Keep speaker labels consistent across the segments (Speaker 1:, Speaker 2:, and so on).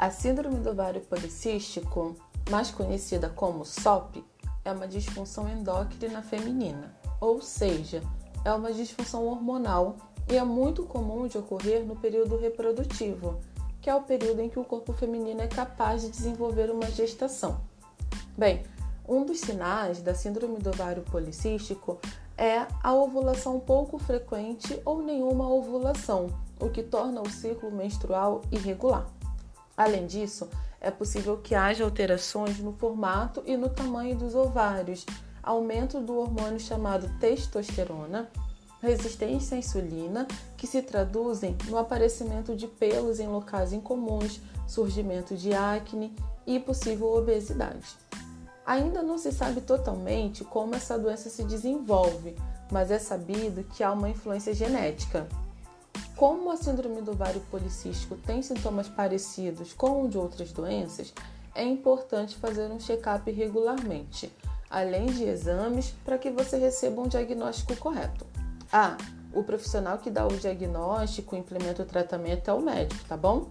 Speaker 1: A síndrome do ovário policístico, mais conhecida como SOP, é uma disfunção endócrina feminina, ou seja, é uma disfunção hormonal e é muito comum de ocorrer no período reprodutivo, que é o período em que o corpo feminino é capaz de desenvolver uma gestação. Bem, um dos sinais da síndrome do ovário policístico é a ovulação pouco frequente ou nenhuma ovulação, o que torna o ciclo menstrual irregular. Além disso, é possível que haja alterações no formato e no tamanho dos ovários, aumento do hormônio chamado testosterona, resistência à insulina, que se traduzem no aparecimento de pelos em locais incomuns, surgimento de acne e possível obesidade. Ainda não se sabe totalmente como essa doença se desenvolve, mas é sabido que há uma influência genética. Como a síndrome do ovário policístico tem sintomas parecidos com o de outras doenças, é importante fazer um check-up regularmente, além de exames, para que você receba um diagnóstico correto. Ah, o profissional que dá o diagnóstico implementa o tratamento é o médico, tá bom?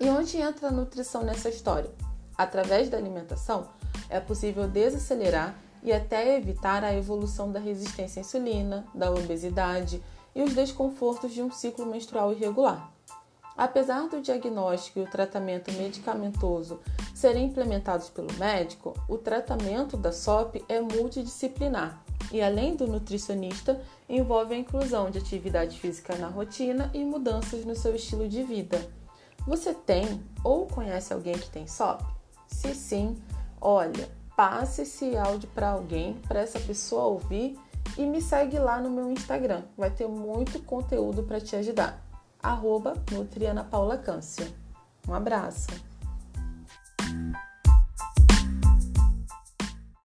Speaker 1: E onde entra a nutrição nessa história? Através da alimentação, é possível desacelerar e até evitar a evolução da resistência à insulina, da obesidade e os desconfortos de um ciclo menstrual irregular. Apesar do diagnóstico e o tratamento medicamentoso serem implementados pelo médico, o tratamento da SOP é multidisciplinar e, além do nutricionista, envolve a inclusão de atividade física na rotina e mudanças no seu estilo de vida. Você tem ou conhece alguém que tem SOP? Se sim, olha, passe esse áudio para alguém, para essa pessoa ouvir e me segue lá no meu Instagram. Vai ter muito conteúdo para te ajudar. Arroba Nutriana Paula Câncer. Um abraço!